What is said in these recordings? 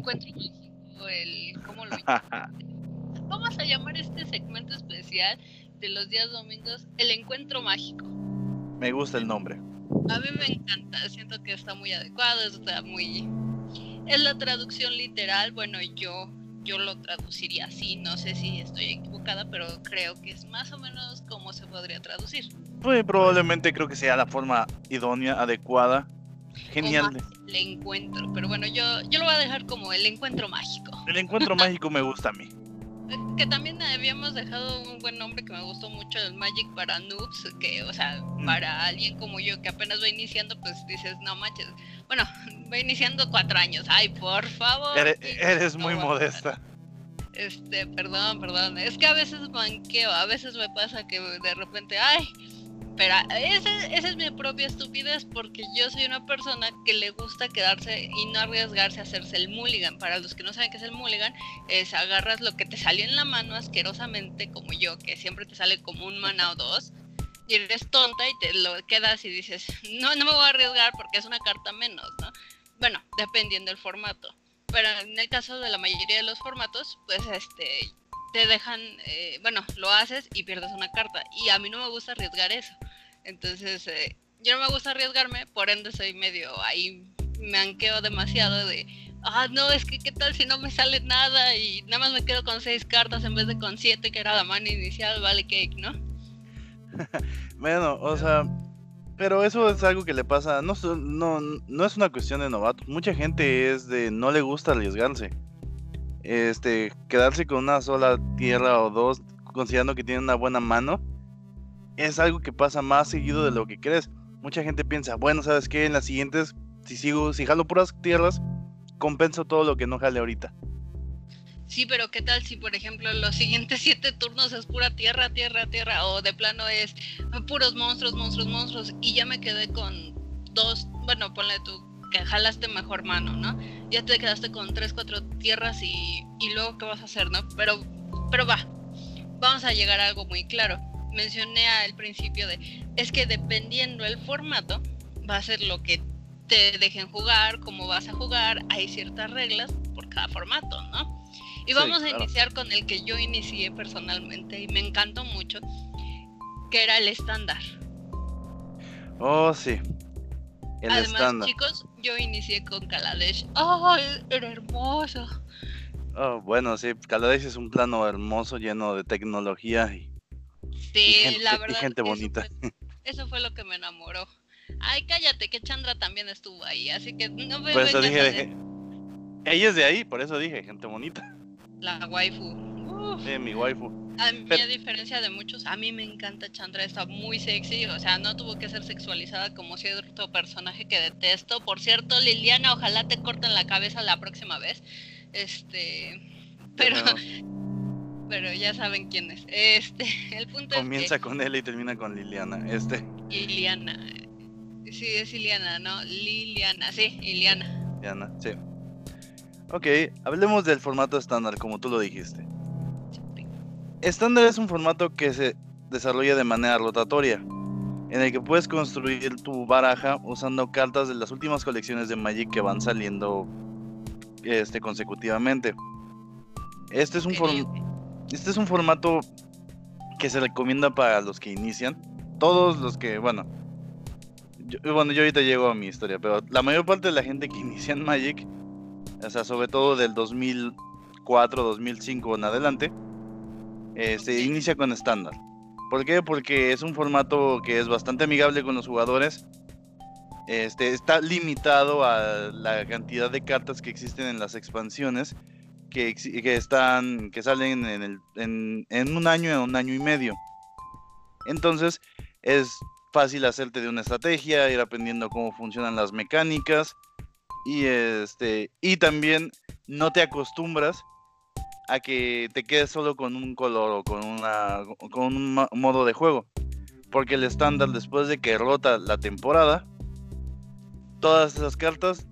encuentro mágico, el cómo lo Vamos a llamar este segmento especial de los días domingos el encuentro mágico. Me gusta el nombre. A mí me encanta, siento que está muy adecuado, está muy... Es la traducción literal, bueno, yo, yo lo traduciría así, no sé si estoy equivocada, pero creo que es más o menos como se podría traducir. Pues probablemente creo que sea la forma idónea, adecuada. Genial. el encuentro, pero bueno, yo, yo lo voy a dejar como el encuentro mágico. El encuentro mágico me gusta a mí que también habíamos dejado un buen nombre que me gustó mucho, el Magic para noobs, que, o sea, mm. para alguien como yo que apenas va iniciando, pues dices, no manches, bueno, va iniciando cuatro años, ay, por favor. Eres, muy modesta. Este, perdón, perdón, es que a veces manqueo, a veces me pasa que de repente, ay, pero ese, esa es mi propia estupidez porque yo soy una persona que le gusta quedarse y no arriesgarse a hacerse el mulligan. Para los que no saben qué es el mulligan, es agarras lo que te salió en la mano asquerosamente, como yo, que siempre te sale como un mana o dos, y eres tonta y te lo quedas y dices, no, no me voy a arriesgar porque es una carta menos, ¿no? Bueno, dependiendo del formato. Pero en el caso de la mayoría de los formatos, pues este te dejan, eh, bueno, lo haces y pierdes una carta. Y a mí no me gusta arriesgar eso. Entonces, eh, yo no me gusta arriesgarme, por ende soy medio ahí, me anqueo demasiado de, ah, no, es que qué tal si no me sale nada y nada más me quedo con seis cartas en vez de con siete, que era la mano inicial, vale cake, ¿no? bueno, o sea, pero eso es algo que le pasa, no, no, no es una cuestión de novatos, mucha gente es de no le gusta arriesgarse este, quedarse con una sola tierra o dos, considerando que tiene una buena mano, es algo que pasa más seguido de lo que crees. Mucha gente piensa, bueno, ¿sabes qué? En las siguientes, si sigo, si jalo puras tierras, compenso todo lo que no jale ahorita. Sí, pero ¿qué tal si, por ejemplo, los siguientes siete turnos es pura tierra, tierra, tierra, o de plano es puros monstruos, monstruos, monstruos, y ya me quedé con dos, bueno, ponle tú que jalaste mejor mano, ¿no? Ya te quedaste con tres, cuatro tierras y, y luego qué vas a hacer, ¿no? Pero, pero va, vamos a llegar a algo muy claro. Mencioné al principio de, es que dependiendo el formato, va a ser lo que te dejen jugar, cómo vas a jugar, hay ciertas reglas por cada formato, ¿no? Y vamos a iniciar con el que yo inicié personalmente y me encantó mucho, que era el estándar. Oh, sí. Además, chicos, yo inicié con Kaladesh. ¡Ay, era hermoso! Oh, bueno, sí, Kaladesh es un plano hermoso, lleno de tecnología y, sí, la verdad, gente bonita. Eso fue, lo que me enamoró. Ay, cállate, que Chandra también estuvo ahí, así que no me Por eso dije, ella es de ahí, por eso dije, gente bonita. La waifu. Sí, mi waifu. A mí, a diferencia de muchos, a mí me encanta Chandra, está muy sexy, o sea, no tuvo que ser sexualizada como cierto personaje que detesto. Por cierto, Liliana, ojalá te corten la cabeza la próxima vez. Este, pero, pero ya saben quién es. Este, el punto Comienza con él y termina con Liliana, este. Liliana, sí, es Liliana, ¿no? Liliana, sí, Liliana. Liliana, sí. Ok, hablemos del formato estándar, como tú lo dijiste. Estándar es un formato que se desarrolla de manera rotatoria, en el que puedes construir tu baraja usando cartas de las últimas colecciones de Magic que van saliendo este, consecutivamente. Este es, un este es un formato que se recomienda para los que inician. Todos los que, bueno, yo, bueno, yo ahorita llego a mi historia, pero la mayor parte de la gente que inicia en Magic, o sea, sobre todo del 2004, 2005 en adelante, se este, inicia con estándar. ¿Por qué? Porque es un formato que es bastante amigable con los jugadores. Este, está limitado a la cantidad de cartas que existen en las expansiones que, están que salen en, el, en, en un año, en un año y medio. Entonces es fácil hacerte de una estrategia, ir aprendiendo cómo funcionan las mecánicas y este y también no te acostumbras a que te quedes solo con un color o con, una, con un modo de juego. Porque el estándar, después de que rota la temporada, todas esas cartas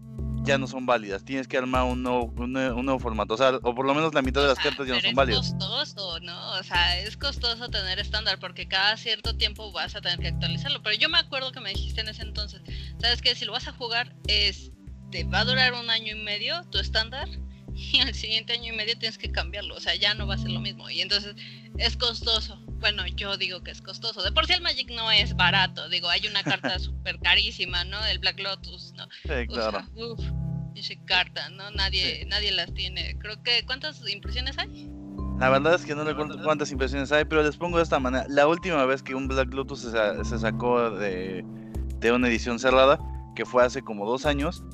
ya no son válidas. Tienes que armar un nuevo, un nuevo, formato. O sea, o por lo menos la mitad de las cartas ya no son válidas. Es costoso, ¿no? O sea, es costoso tener estándar porque cada cierto tiempo vas a tener que actualizarlo. Pero yo me acuerdo que me dijiste en ese entonces, ¿sabes que Si lo vas a jugar, es, te va a durar un año y medio tu estándar y al siguiente año y medio tienes que cambiarlo, o sea, ya no va a ser lo mismo. Y entonces es costoso. Bueno, yo digo que es costoso. De por sí el Magic no es barato, digo, hay una carta súper carísima, ¿no? El Black Lotus, ¿no? Sí, claro. uf, esa carta, ¿no? Nadie, nadie las tiene. Creo que, ¿cuántas impresiones hay? La verdad es que no recuerdo cuántas impresiones hay, pero les pongo de esta manera. La última vez que un Black Lotus se, sacó de, una edición cerrada, que fue hace como dos años,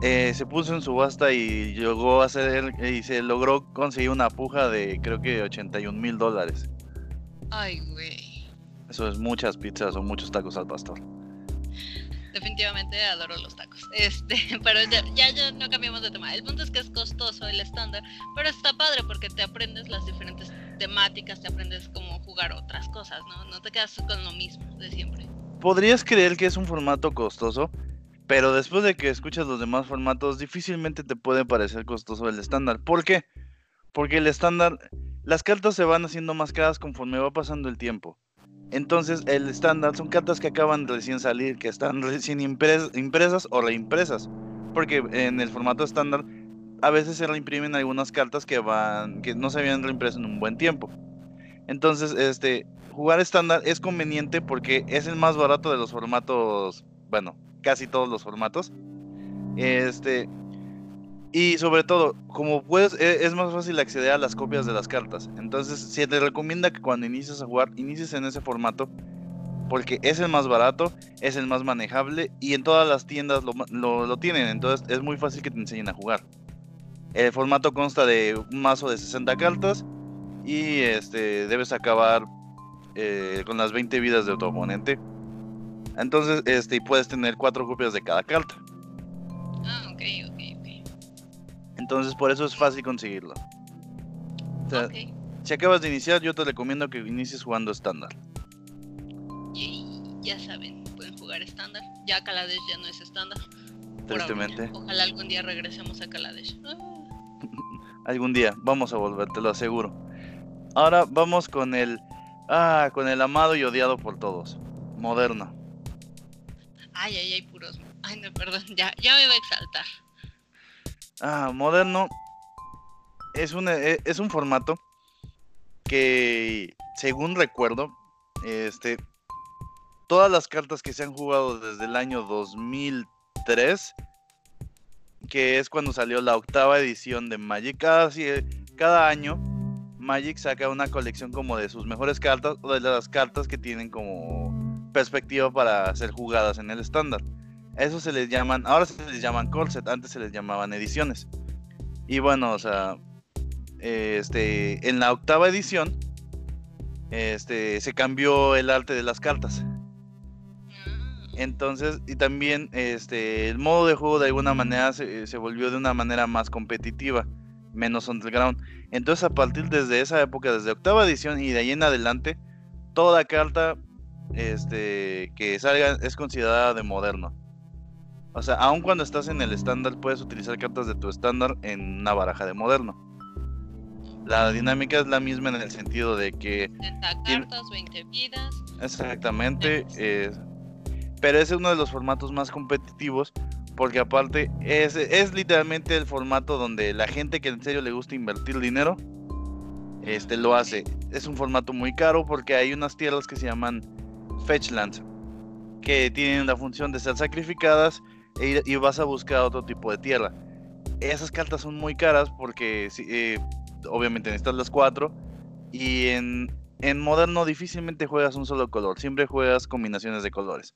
eh, se puso en subasta y llegó a hacer y se logró conseguir una puja de creo que 81 mil dólares. Ay, güey. Eso es muchas pizzas o muchos tacos al pastor definitivamente adoro los tacos. Este, pero ya, ya, no cambiamos de tema. El punto es que es costoso el estándar, pero está padre porque te aprendes las diferentes temáticas, te aprendes cómo jugar otras cosas, ¿no? No te quedas con lo mismo de siempre. Podrías creer que es un formato costoso, pero después de que escuchas los demás formatos, difícilmente te puede parecer costoso el estándar. ¿Por qué? Porque el estándar, las cartas se van haciendo más caras conforme va pasando el tiempo. Entonces, el estándar son cartas que acaban recién salir, que están recién impresas o reimpresas. Porque en el formato estándar a veces se reimprimen algunas cartas que van que no se habían reimpreso en un buen tiempo. Entonces, este jugar estándar es conveniente porque es el más barato de los formatos, bueno, casi todos los formatos. Este y sobre todo, como puedes, e, es más fácil acceder a las copias de las cartas. Entonces, se te recomienda que cuando inicies a jugar, inicies en ese formato. Porque es el más barato, es el más manejable y en todas las tiendas lo, tienen. Entonces, es muy fácil que te enseñen a jugar. El formato consta de un mazo de 60 cartas y este debes acabar eh, con las 20 vidas de tu oponente. Entonces, este, puedes tener cuatro copias de cada carta. Ah, ok, ok. Entonces por eso es fácil conseguirlo. Si acabas de iniciar, yo te recomiendo que inicies jugando estándar. ya saben, pueden jugar estándar. Ya Kaladesh ya no es estándar. Tristemente. Ojalá algún día regresemos a Kaladesh. Ah. algún día, vamos a volver, te lo aseguro. Ahora vamos con el. Ah, con el amado y odiado por todos. Moderno. Ay, ay, ay, puros. Ay, no, perdón, ya, ya me va a exaltar. Ah, moderno es un, e, es un formato que, según recuerdo, este, todas las cartas que se han jugado desde el año 2003, que es cuando salió la octava edición de Magic, cada, cada año Magic saca una colección como de sus mejores cartas o de las cartas que tienen como perspectiva para ser jugadas en el estándar. Eso se les llaman, ahora se les llaman corset, antes se les llamaban ediciones. Y bueno, o sea, este, en la octava edición, este, se cambió el arte de las cartas. Entonces, y también este, el modo de juego de alguna manera se, se, volvió de una manera más competitiva, menos underground. Entonces, a partir desde esa época, desde octava edición y de ahí en adelante, toda carta este, que salga es considerada de moderno. O sea, aun cuando estás en el estándar, puedes utilizar cartas de tu estándar en una baraja de moderno. La dinámica es la misma en el sentido de que... 70 cartas, 20 vidas. Exactamente. pero ese es uno de los formatos más competitivos porque aparte es, es literalmente el formato donde la gente que en serio le gusta invertir dinero este lo hace. Es un formato muy caro porque hay unas tierras que se llaman Fetchlands que tienen la función de ser sacrificadas e y vas a buscar otro tipo de tierra. Esas cartas son muy caras porque eh, obviamente necesitas las cuatro y en, en moderno difícilmente juegas un solo color, siempre juegas combinaciones de colores.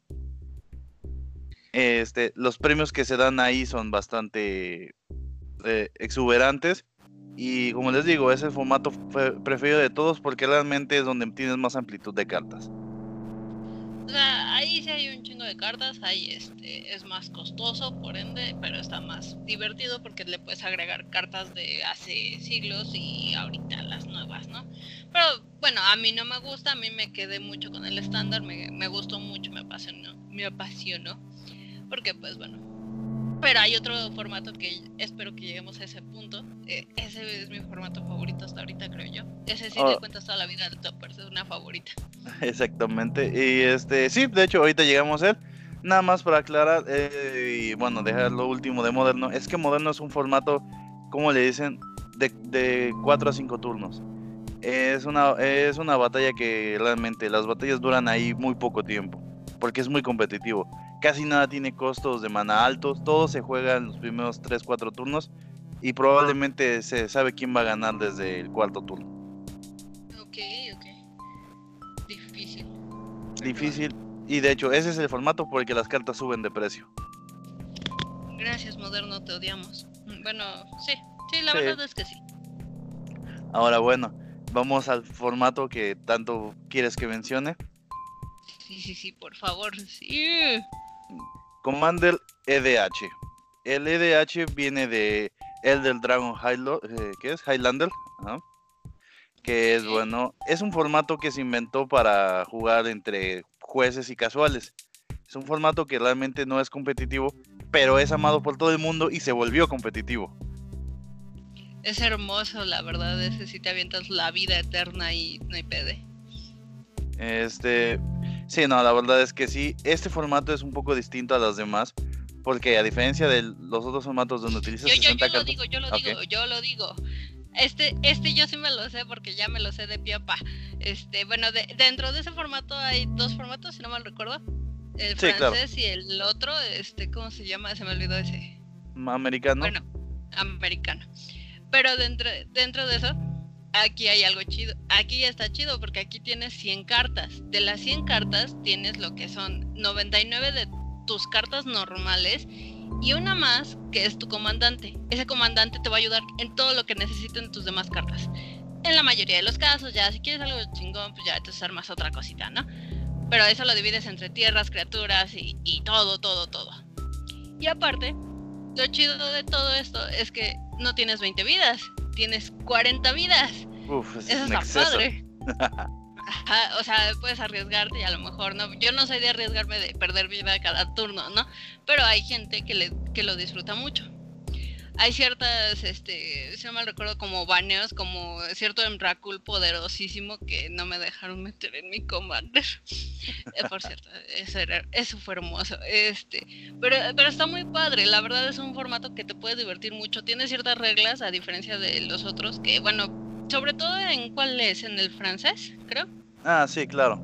Este, los premios que se dan ahí son bastante eh, exuberantes y como les digo, es el formato preferido de todos porque realmente es donde tienes más amplitud de cartas. O sea, ahí sí hay un chingo de cartas, ahí este es más costoso, por ende, pero está más divertido porque le puedes agregar cartas de hace siglos y ahorita las nuevas, ¿no? Pero bueno, a mí no me gusta, a mí me quedé mucho con el estándar, me, me gustó mucho, me apasionó, me apasionó, porque pues bueno, pero hay otro formato que espero que lleguemos a ese punto. Eh, ese es mi formato favorito hasta ahorita, creo yo. Ese sí oh. te cuentas toda la vida Toppers, es una favorita. Exactamente. Y este, sí, de hecho, ahorita llegamos a él. Nada más para aclarar, eh, y bueno, dejar lo último de Moderno, es que Moderno es un formato ¿cómo le dicen? De, de 4 a 5 turnos. Es una, es una batalla que realmente las batallas duran ahí muy poco tiempo, porque es muy competitivo. Casi nada tiene costos de mana altos, todo se juega en los primeros 3-4 turnos y probablemente se sabe quién va a ganar desde el cuarto turno. Ok, ok. Difícil. Difícil, y de hecho ese es el formato por el que las cartas suben de precio. Gracias, Moderno, te odiamos. Bueno, sí, sí, la Sí. verdad es que sí. Ahora bueno, vamos al formato que tanto quieres que mencione. Sí, sí, sí, por favor, sí. Commander EDH. El EDH viene de Elder Dragon eh, ¿qué es? Highlander, que es bueno, es un formato que se inventó para jugar entre jueces y casuales. Es un formato que realmente no es competitivo, pero es amado por todo el mundo y se volvió competitivo. Es hermoso, la verdad, ese si te avientas la vida eterna y no hay pede. Este, sí, no, la verdad es que sí, este formato es un poco distinto a los demás, porque a diferencia de los otros formatos donde utilizas Yo, yo, 60 yo lo digo, yo lo digo, yo lo digo. Este, este yo sí me lo sé porque ya me lo sé de pie a pa. Este, bueno, de- dentro de ese formato hay dos formatos, si no mal recuerdo. El Sí, claro. francés y el otro, este, ¿cómo se llama? Se me olvidó ese. americano, Bueno, americano. Pero dentro, dentro de eso, aquí hay algo chido. Aquí está chido porque aquí tienes 100 cartas. De las 100 cartas tienes lo que son 99 de tus cartas normales y una más que es tu comandante. Ese comandante te va a ayudar en todo lo que necesiten tus demás cartas. En la mayoría de los casos, ya si quieres algo chingón, pues ya te armas otra cosita, ¿no? Pero eso lo divides entre tierras, criaturas y, y todo, todo, todo. Y aparte, lo chido de todo esto es que no tienes 20 vidas, tienes 40 vidas. Uf, es Eso está exceso. padre. Ajá, o sea, puedes arriesgarte y a lo mejor no. Yo no soy de arriesgarme de perder vida cada turno, ¿no? Pero hay gente que, le, que lo disfruta mucho. Hay ciertas, este, si no mal recuerdo, como baneos, como cierto Emrakul poderosísimo que no me dejaron meter en mi commander. Eh, Por cierto, eso, era, eso fue hermoso. Este, pero, pero está muy padre, la verdad es un formato que te puede divertir mucho. Tiene ciertas reglas, a diferencia de los otros, que bueno, sobre todo en cuál es, en el francés, creo. Ah, sí, claro.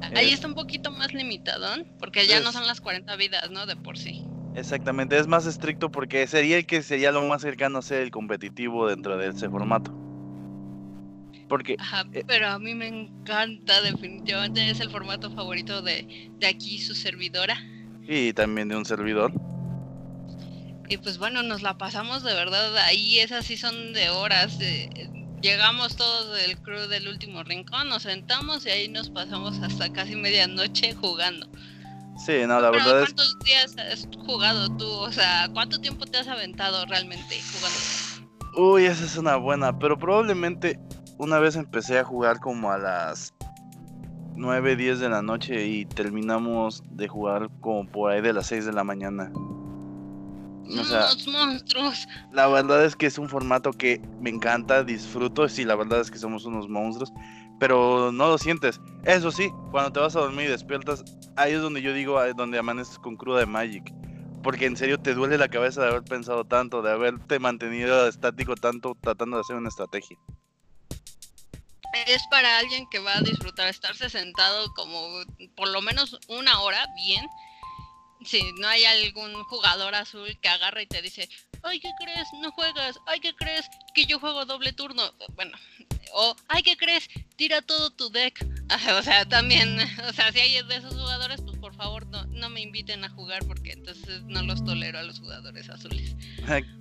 Ahí Es- está un poquito más limitadón, porque ya no son las 40 vidas, ¿no? De por sí. Exactamente, es más estricto porque sería el que sería lo más cercano a ser el competitivo dentro de ese formato. Porque, Ajá, Eh. pero a mí me encanta, definitivamente es el formato favorito de, de aquí, su servidora. y también de un servidor, Y pues bueno, nos la pasamos de verdad ahí, esas sí son de horas. eh, llegamos todos del crew del último rincón, nos sentamos y ahí nos pasamos hasta casi medianoche jugando. Sí, no, la Pero verdad es ¿cuántos días has jugado tú? O sea, ¿cuánto tiempo te has aventado realmente jugando? Uy, esa es una buena, pero probablemente una vez empecé a jugar como a las 9, 10 de la noche y terminamos de jugar como por ahí de las 6 de la mañana. O sea, Unos monstruos. la verdad es que es un formato que me encanta, disfruto, sí, la verdad es que somos unos monstruos, pero no lo sientes. Eso sí, cuando te vas a dormir y despiertas, ahí es donde yo digo, donde amaneces con cruda de Magic. Porque en serio te duele la cabeza de haber pensado tanto, de haberte mantenido estático tanto tratando de hacer una estrategia. Es para alguien que va a disfrutar estarse sentado como por lo menos una hora bien. Si no hay algún jugador azul que agarra y te dice, ay, ¿qué crees? No juegas. Ay, ¿qué crees? Que yo juego doble turno. Bueno, o, ay, ¿qué crees? Tira todo tu deck. O sea, también, o sea, si hay de esos jugadores, pues por favor no, no me inviten a jugar porque entonces no los tolero a los jugadores azules.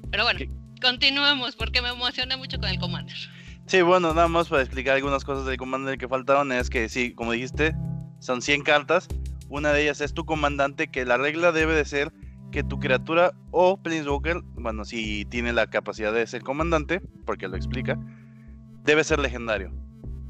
Pero bueno, continuemos porque me emocioné mucho con el Commander. Sí, bueno, nada más para explicar algunas cosas del Commander que faltaron es que sí, como dijiste, son 100 cartas. Una de ellas es tu comandante, que la regla debe de ser que tu criatura o Planeswalker, bueno, si tiene la capacidad de ser comandante, porque lo explica, debe ser legendario.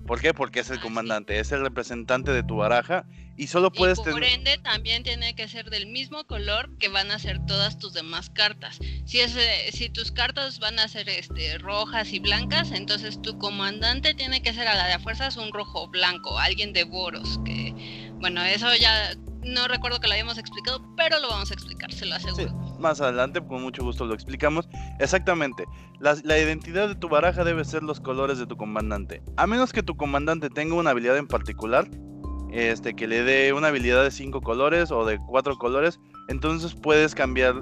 ¿Por qué? Porque es el Ah, sí. comandante, es el representante de tu baraja y solo puedes y por tener... ende también tiene que ser del mismo color que van a ser todas tus demás cartas. Si es eh, si tus cartas van a ser este rojas y blancas, entonces tu comandante tiene que ser a la de fuerzas un rojo blanco, alguien de Boros, que bueno, eso ya no recuerdo que lo habíamos explicado, pero lo vamos a explicar, se lo aseguro. más adelante, con mucho gusto lo explicamos. Exactamente, la, identidad de tu baraja debe ser los colores de tu comandante. A menos que tu comandante tenga una habilidad en particular, este, que le dé una habilidad de 5 colores o de 4 colores, entonces puedes cambiar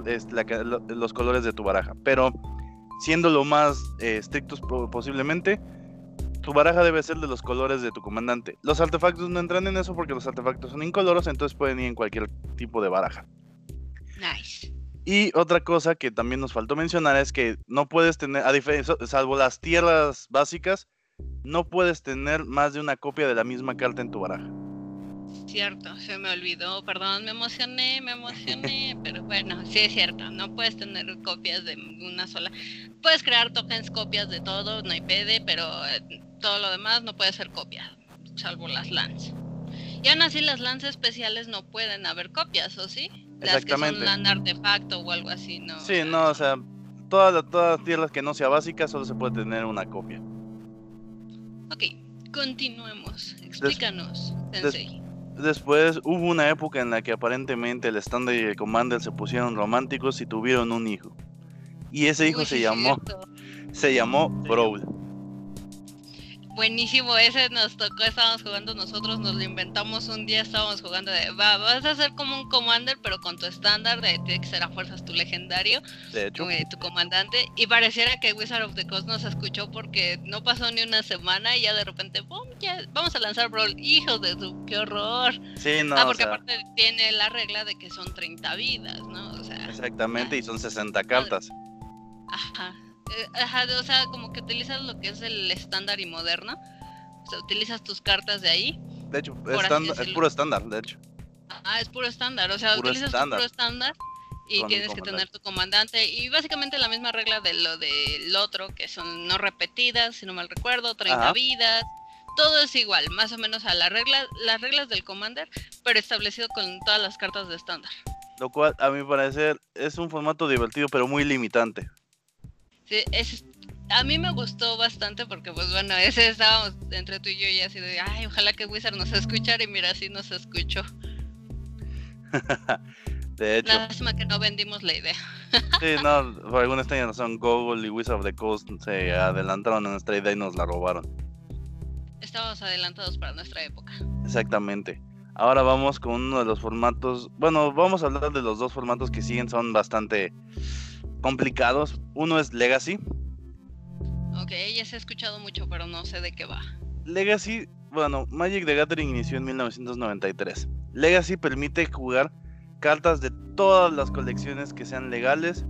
los colores de tu baraja. Pero siendo lo más eh, estrictos posiblemente, tu baraja debe ser de los colores de tu comandante. Los artefactos no entran en eso porque los artefactos son incoloros, entonces pueden ir en cualquier tipo de baraja. Nice. Y otra cosa que también nos faltó mencionar es que no puedes tener, a diferencia, salvo las tierras básicas, no puedes tener más de una copia de la misma carta en tu baraja. Cierto, se me olvidó, perdón, me emocioné, me emocioné, pero bueno, sí es cierto, no puedes tener copias de una sola. Puedes crear tokens copias de todo, no hay PD, pero eh, todo lo demás no puede ser copia, salvo las LANs. Y aún así las LANs especiales no pueden haber copias, ¿o sí? Las que son LAN artefacto o algo así, ¿no? Sí, no, o sea, todas, todas las tierras que no sea básica solo se puede tener una copia. Ok, continuemos. Explícanos, Sensei. Después hubo una época en la que aparentemente el estándar y el commander se pusieron románticos y tuvieron un hijo. Y ese hijo se llamó se llamó Brawl. Buenísimo, ese nos tocó, estábamos jugando nosotros, nos lo inventamos un día, estábamos jugando de, va, vas a hacer como un commander, pero con tu estándar, de tiene que ser a fuerzas tu legendario, de hecho. Eh, tu comandante, y pareciera que Wizard of the Coast nos escuchó porque no pasó ni una semana y ya de repente, ¡pum! Ya, vamos a lanzar Brawl, hijos de su, qué horror. Sí, no. Ah, porque aparte tiene la regla de que son 30 vidas, ¿no? O sea, Exactamente, y son 60 cartas. Ajá. Eh, ajá, o sea, como que utilizas lo que es el estándar y moderno. O sea, utilizas tus cartas de ahí. De hecho, es puro estándar, de hecho. Ah, es puro estándar. O sea, utilizas tu puro estándar y tienes que tener tu comandante. Y básicamente la misma regla de lo del otro, que son no repetidas, si no mal recuerdo, 30 vidas. Todo es igual, más o menos a la regla, las reglas del commander, pero establecido con todas las cartas de estándar. Lo cual, a mi parecer, es un formato divertido, pero muy limitante. Sí, es, a mí me gustó bastante porque, pues bueno, ese estábamos entre tú y yo y así de, ay, ojalá que Wizard nos escuchara y mira, sí nos escuchó. de hecho. Lástima que no vendimos la idea. sí, no, por alguna extraña razón, Google y Wizard of the Coast se adelantaron a nuestra idea y nos la robaron. Estábamos adelantados para nuestra época. Exactamente. Ahora vamos con uno de los formatos. Bueno, vamos a hablar de los dos formatos que siguen, son bastante complicados. Uno es Legacy. Ok, ya se ha escuchado mucho, pero no sé de qué va. Legacy, bueno, Magic the Gathering inició en 1993. Legacy permite jugar cartas de todas las colecciones que sean legales,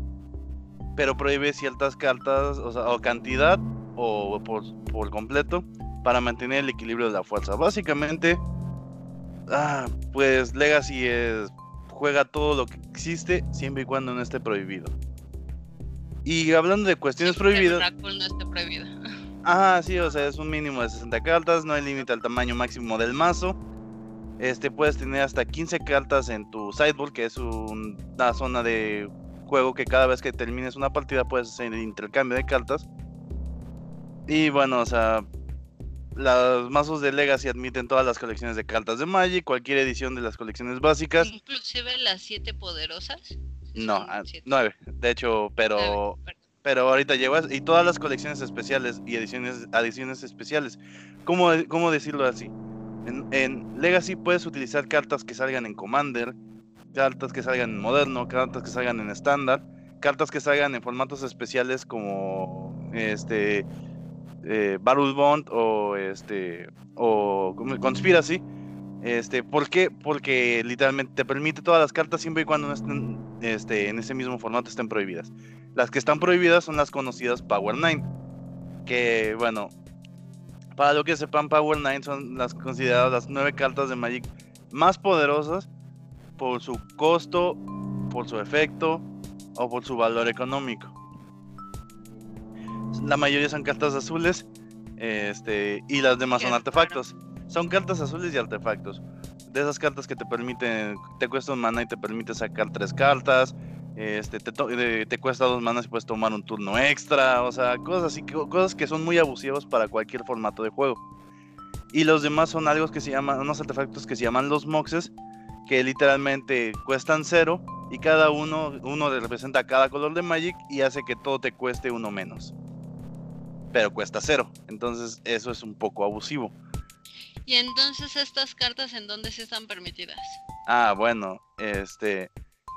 pero prohíbe ciertas cartas, o, sea, o cantidad, o por, por, completo, para mantener el equilibrio de la fuerza. Básicamente, ah, pues Legacy es, juega todo lo que existe, siempre y cuando no esté prohibido. Y hablando de cuestiones prohibidas. no esté prohibido. Ajá, sí, o sea, es un mínimo de 60 cartas, no hay límite al tamaño máximo del mazo. Este, puedes tener hasta 15 cartas en tu sideboard, que es una zona de juego que cada vez que termines una partida puedes hacer el intercambio de cartas. Y bueno, o sea, los mazos de Legacy admiten todas las colecciones de cartas de Magic, cualquier edición de las colecciones básicas. Inclusive las 7 poderosas. No, ah, nueve, de hecho, pero pero ahorita llevas y todas las colecciones especiales y ediciones adiciones especiales. ¿Cómo, cómo decirlo así? En, en, Legacy puedes utilizar cartas que salgan en Commander, cartas que salgan en Moderno, cartas que salgan en estándar, cartas que salgan en formatos especiales como este eh, Battle Bond o este o Conspiracy este, ¿Por qué? Porque literalmente te permite todas las cartas siempre y cuando no estén este, en ese mismo formato estén prohibidas. Las que están prohibidas son las conocidas Power 9. Que bueno, para lo que sepan, Power 9 son las consideradas las nueve cartas de Magic más poderosas por su costo, por su efecto o por su valor económico. La mayoría son cartas azules este, y las demás son artefactos. Son cartas azules y artefactos. De esas cartas que te permiten, te cuesta un mana y te permite sacar tres cartas. Este, te, te cuesta dos manas y puedes tomar un turno extra. O sea, cosas así, cosas que son muy abusivas para cualquier formato de juego. Y los demás son algo que se llaman, unos artefactos que se llaman los moxes, que literalmente cuestan cero y cada uno, uno representa cada color de Magic y hace que todo te cueste uno menos. Pero cuesta cero, entonces eso es un poco abusivo. ¿Y entonces estas cartas en dónde sí están permitidas? Ah, bueno, este,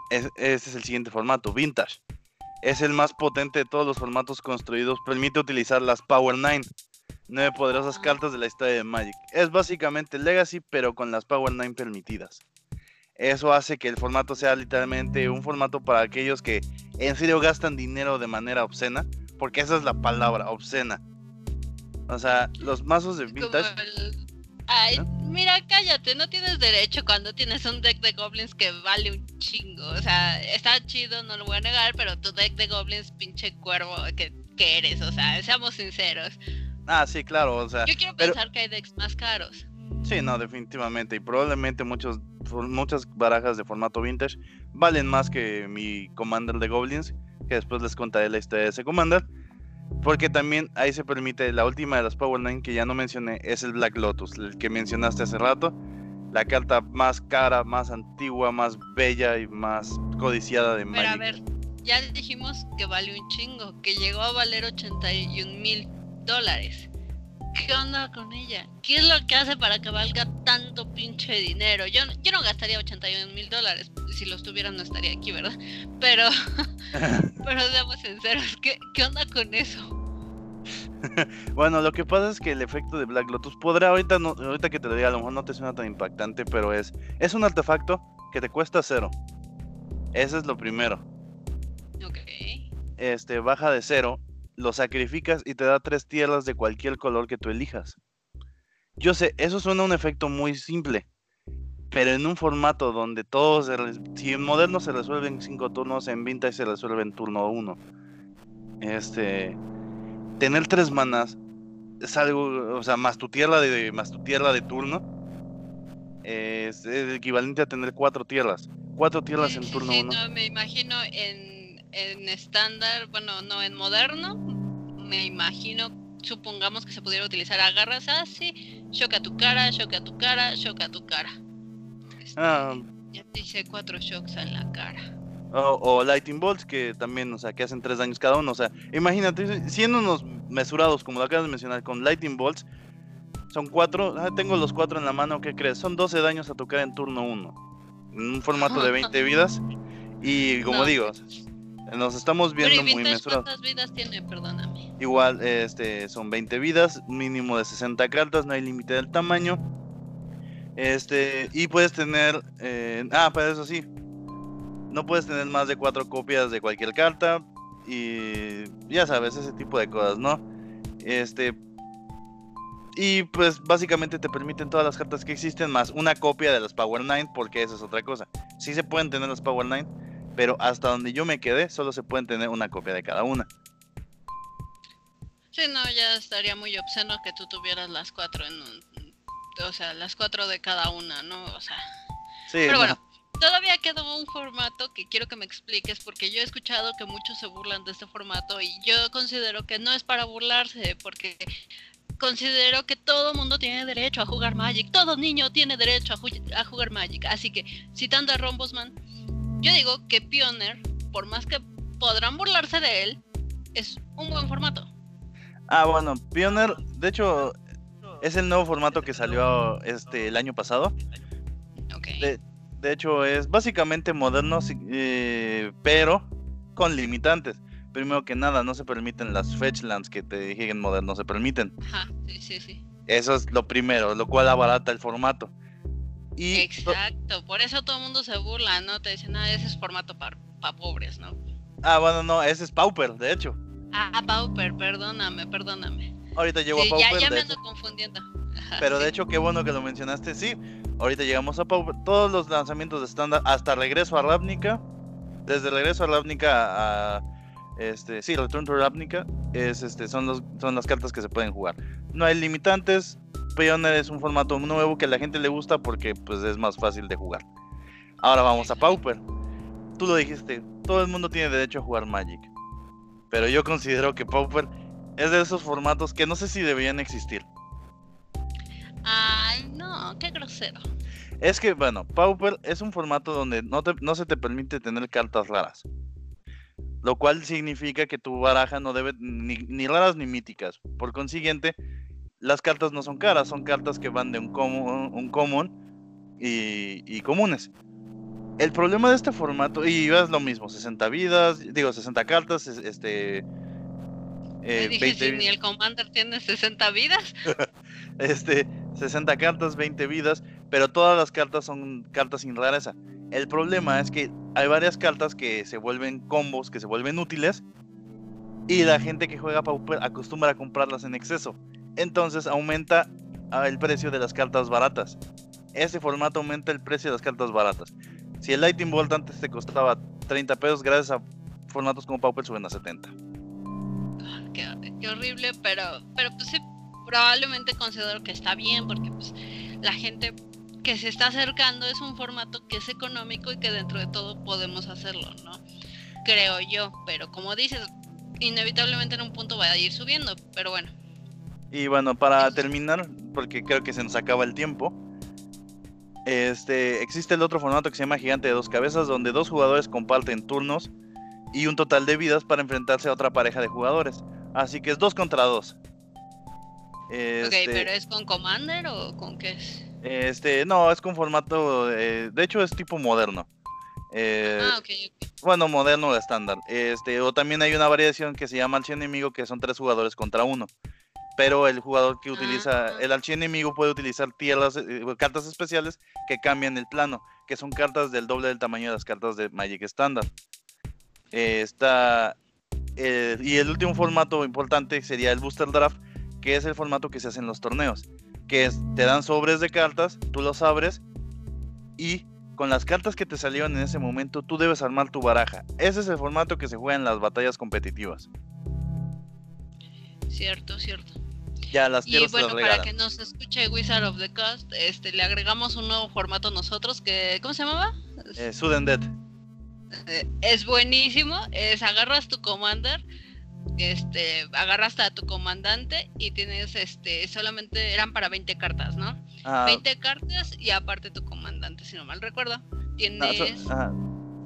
ese es el siguiente formato, Vintage. Es el más potente de todos los formatos construidos, permite utilizar las Power 9 nueve poderosas cartas de la historia de Magic. Es básicamente Legacy, pero con las Power 9 permitidas. Eso hace que el formato sea literalmente un formato para aquellos que en serio gastan dinero de manera obscena, porque esa es la palabra, obscena. O sea, los mazos de vintage. Ay, mira, cállate, no tienes derecho cuando tienes un deck de goblins que vale un chingo. O sea, está chido, no lo voy a negar, pero tu deck de goblins, pinche cuervo que, que eres, o sea, seamos sinceros. Ah, sí, claro, o sea. Yo quiero pensar que hay decks más caros. Sí, no, definitivamente. Y probablemente muchos, muchas barajas de formato vintage valen más que mi Commander de Goblins, que después les contaré la historia de ese Commander. Porque también ahí se permite la última de las Power 9 que ya no mencioné, es el Black Lotus, el que mencionaste hace rato. La carta más cara, más antigua, más bella y más codiciada de Magic. Pero a ver, ya dijimos que vale un chingo, que llegó a valer 81 mil dólares. ¿Qué onda con ella? ¿Qué es lo que hace para que valga tanto pinche dinero? Yo, yo no gastaría 81 mil dólares. Si los tuviera no estaría aquí, ¿verdad? Pero, pero seamos sinceros, ¿qué, ¿qué onda con eso? bueno, lo que pasa es que el efecto de Black Lotus podrá ahorita no, ahorita que te lo diga, a lo mejor no te suena tan impactante, pero es es un artefacto que te cuesta cero. Ese es lo primero. Ok. Este baja de cero lo sacrificas y te da tres tierras de cualquier color que tú elijas. Yo sé, eso suena un efecto muy simple, pero en un formato donde todos, si en moderno se resuelve en cinco turnos, en vintage se resuelve en turno uno. Este, tener tres manas es algo, o sea, más tu tierra de, más tu tierra de turno, es, equivalente a tener cuatro tierras. Cuatro tierras en turno uno. No, me imagino en en estándar, bueno, no en moderno, me imagino, supongamos que se pudiera utilizar agarras así, choca tu cara, choca tu cara, choca tu cara. Ah, ya te hice cuatro shocks en la cara. O, Lightning Bolts, que también, o sea, que hacen tres daños cada uno. O sea, imagínate, siendo unos mesurados, como lo acabas de mencionar, con Lightning Bolts, son cuatro, ah, tengo los cuatro en la mano, ¿qué crees? Son 12 daños a tocar en turno uno. En un formato de 20 vidas. Y como digo, nos estamos viendo muy mesurados. ¿Cuántas vidas tiene? Perdóname. Igual, este, son 20 vidas, mínimo de 60 cartas, no hay límite del tamaño. Este, y puedes tener, eh, ah, para eso sí, no puedes tener más de 4 copias de cualquier carta. Y ya sabes, ese tipo de cosas, ¿no? Este, y pues básicamente te permiten todas las cartas que existen más una copia de las Power 9 porque esa es otra cosa. Sí se pueden tener las Power 9, pero hasta donde yo me quedé solo se pueden tener una copia de cada una. Sí, no, ya estaría muy obsceno que tú tuvieras las cuatro en un... O sea, las cuatro de cada una, ¿no? O sea... Sí, pero bueno, todavía quedó un formato que quiero que me expliques porque yo he escuchado que muchos se burlan de este formato y yo considero que no es para burlarse porque considero que todo mundo tiene derecho a jugar Magic, todo niño tiene derecho a, a jugar Magic, así que citando a Rombosman, yo digo que Pioneer, por más que podrán burlarse de él, es un buen formato. Ah, bueno, Pioneer, de hecho, es el nuevo formato que salió este el año pasado. Okay. De, hecho, es básicamente moderno, eh, pero con limitantes. Primero que nada, no se permiten las fetchlands que te dije en moderno, no se permiten. Ajá, sí, sí, sí. Eso es lo primero, lo cual abarata el formato. Exacto, por eso todo el mundo se burla, ¿no? Te dicen, ah, ese es formato para pobres, ¿no? Ah, bueno, no, ese es Pauper, de hecho. Ah, Pauper, perdóname, perdóname. Ahorita llego a Pauper. Ya, ya me ando confundiendo. Pero de hecho, qué bueno que lo mencionaste, sí. Ahorita llegamos a Pauper. Todos los lanzamientos de estándar, hasta regreso a Ravnica. Desde regreso a Ravnica a. Este, sí, Return to Ravnica. Es, este, son, los, son las cartas que se pueden jugar. No hay limitantes. Pioneer es un formato nuevo que a la gente le gusta porque pues es más fácil de jugar. Ahora vamos a Pauper. Tú lo dijiste, todo el mundo tiene derecho a jugar Magic. Pero yo considero que Pauper es de esos formatos que no sé si deberían existir. Ay, no, qué grosero. Es que, bueno, Pauper es un formato donde no, te- no se te permite tener cartas raras. Lo cual significa que tu baraja no debe ni, ni raras ni míticas. Por consiguiente, las cartas no son caras, son cartas que van de un común, un común y, y comunes. El problema de este formato, y es lo mismo, 60 vidas, digo 60 cartas, es- este... eh, Me dije, 20 si ni el Commander tiene 60 vidas. este, 60 cartas, 20 vidas, pero todas las cartas son cartas sin rareza. El problema es que hay varias cartas que se vuelven combos, que se vuelven útiles, y la gente que juega Pauper acostumbra a comprarlas en exceso. Entonces aumenta ah, el precio de las cartas baratas. Este formato aumenta el precio de las cartas baratas. Si el Lightning Bolt antes te costaba 30 pesos, gracias a formatos como Pauper suben a 70. Qué, horrible, pero, pero pues sí, probablemente considero que está bien porque pues la gente que se está acercando es un formato que es económico y que dentro de todo podemos hacerlo, ¿no? Creo yo, pero como dices, inevitablemente en un punto va a ir subiendo, pero bueno. Y bueno, para terminar, porque creo que se nos acaba el tiempo, este, existe el otro formato que se llama Gigante de dos cabezas, donde dos jugadores comparten turnos y un total de vidas para enfrentarse a otra pareja de jugadores. Así que es dos contra dos. Ok, Este, pero ¿es con Commander o con qué es? este, no, es con formato, eh, de hecho es tipo moderno. Eh, ah, ok, ok. bueno, moderno o estándar. Este, o también hay una variación que se llama archienemigo, que son tres jugadores contra uno. Pero el jugador que utiliza, Ah. el archienemigo puede utilizar tierras, eh, cartas especiales que cambian el plano, que son cartas del doble del tamaño de las cartas de Magic estándar. Eh, está, eh, y el último formato importante sería el Booster Draft, que es el formato que se hace en los torneos, que es, te dan sobres de cartas, tú los abres y con las cartas que te salieron en ese momento, tú debes armar tu baraja. Ese es el formato que se juega en las batallas competitivas. Cierto, cierto. Ya las Y bueno, las para que nos escuche Wizard of the Coast, este, le agregamos un nuevo formato nosotros que, ¿cómo se llamaba? Eh, Sudden Death. Eh, es buenísimo, es agarras tu commander, este, agarras a tu comandante y tienes, este, solamente eran para 20 cartas, ¿no? Ah, 20 cartas y aparte tu comandante, si no mal recuerdo. no, Tienes... son, ajá,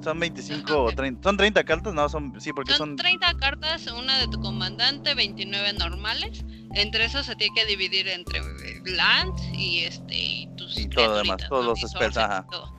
son 25 Ajá. o 30. ¿Son 30 cartas? No, son. Sí, porque Son son. 30 cartas, una de tu comandante, 29 normales. Entre esos se tiene que dividir entre land y este y tus Y todo lo demás, todos ¿no? los spells, ajá. todo.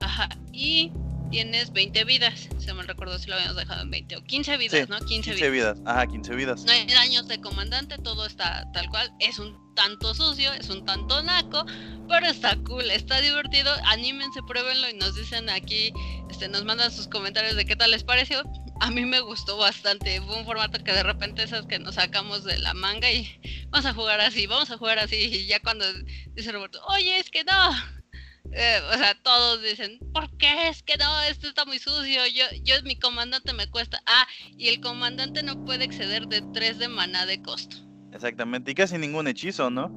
Ajá. Y tienes 20 vidas. Se me recuerdo si lo habíamos dejado en 20 o 15 vidas, Sí, ¿no? 15, 15 vidas. vidas. Ajá, 15 vidas. No hay daños de comandante, todo está tal cual. Es un tanto sucio, es un tanto naco, pero está cool, está divertido. Anímense, pruébenlo y nos dicen aquí, este, nos mandan sus comentarios de qué tal les pareció. A mí me gustó bastante. Fue un formato que de repente esas que nos sacamos de la manga y vamos a jugar así, vamos a jugar así. Y ya cuando dice Roberto, oye, es que no. Eh, o sea, todos dicen, ¿por qué? Es que no, esto está muy sucio. Yo, yo, mi comandante me cuesta. Ah, y el comandante no puede exceder de 3 de maná de costo. Exactamente. Y casi ningún hechizo, ¿no?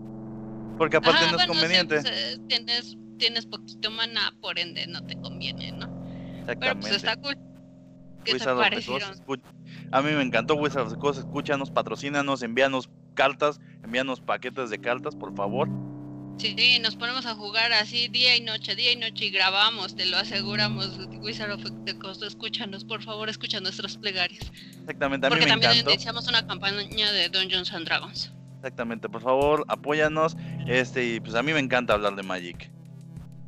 Porque aparte Ajá, no es bueno, sí, conveniente. pues, eh, tienes, tienes poquito maná, por ende no te conviene, ¿no? Pero Exactamente. pues está cool. ¿Qué Wizard te parecieron? A mí me encantó Wizard of the Coast. Escúchanos, patrocínanos, envíanos cartas, envíanos paquetes de cartas, por favor. Sí, nos ponemos a jugar así día y noche, día y noche y grabamos, te lo aseguramos. Wizard of the Coast, escúchanos, por favor, escucha nuestras plegarias. Exactamente, a mí Porque me también encantó. iniciamos una campaña de Dungeons and Dragons. Exactamente, por favor, apóyanos. Este, y pues a mí me encanta hablar de Magic.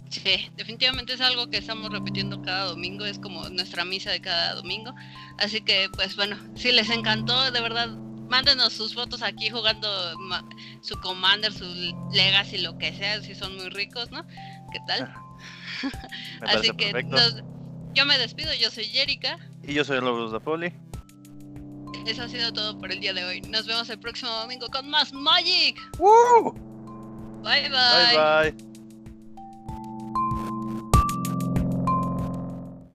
Sí, definitivamente es algo que estamos repitiendo cada domingo, es como nuestra misa de cada domingo. Así que, pues bueno, si les encantó, de verdad, mándenos sus fotos aquí jugando su Commander, su Legacy, lo que sea, si son muy ricos, ¿no? ¿Qué tal? Me Así que nos- yo me despido, yo soy Jerica. Y yo soy Lobos de Poli. Eso ha sido todo por el día de hoy. Nos vemos el próximo domingo con más Magic. ¡Woo! Bye bye. Bye bye.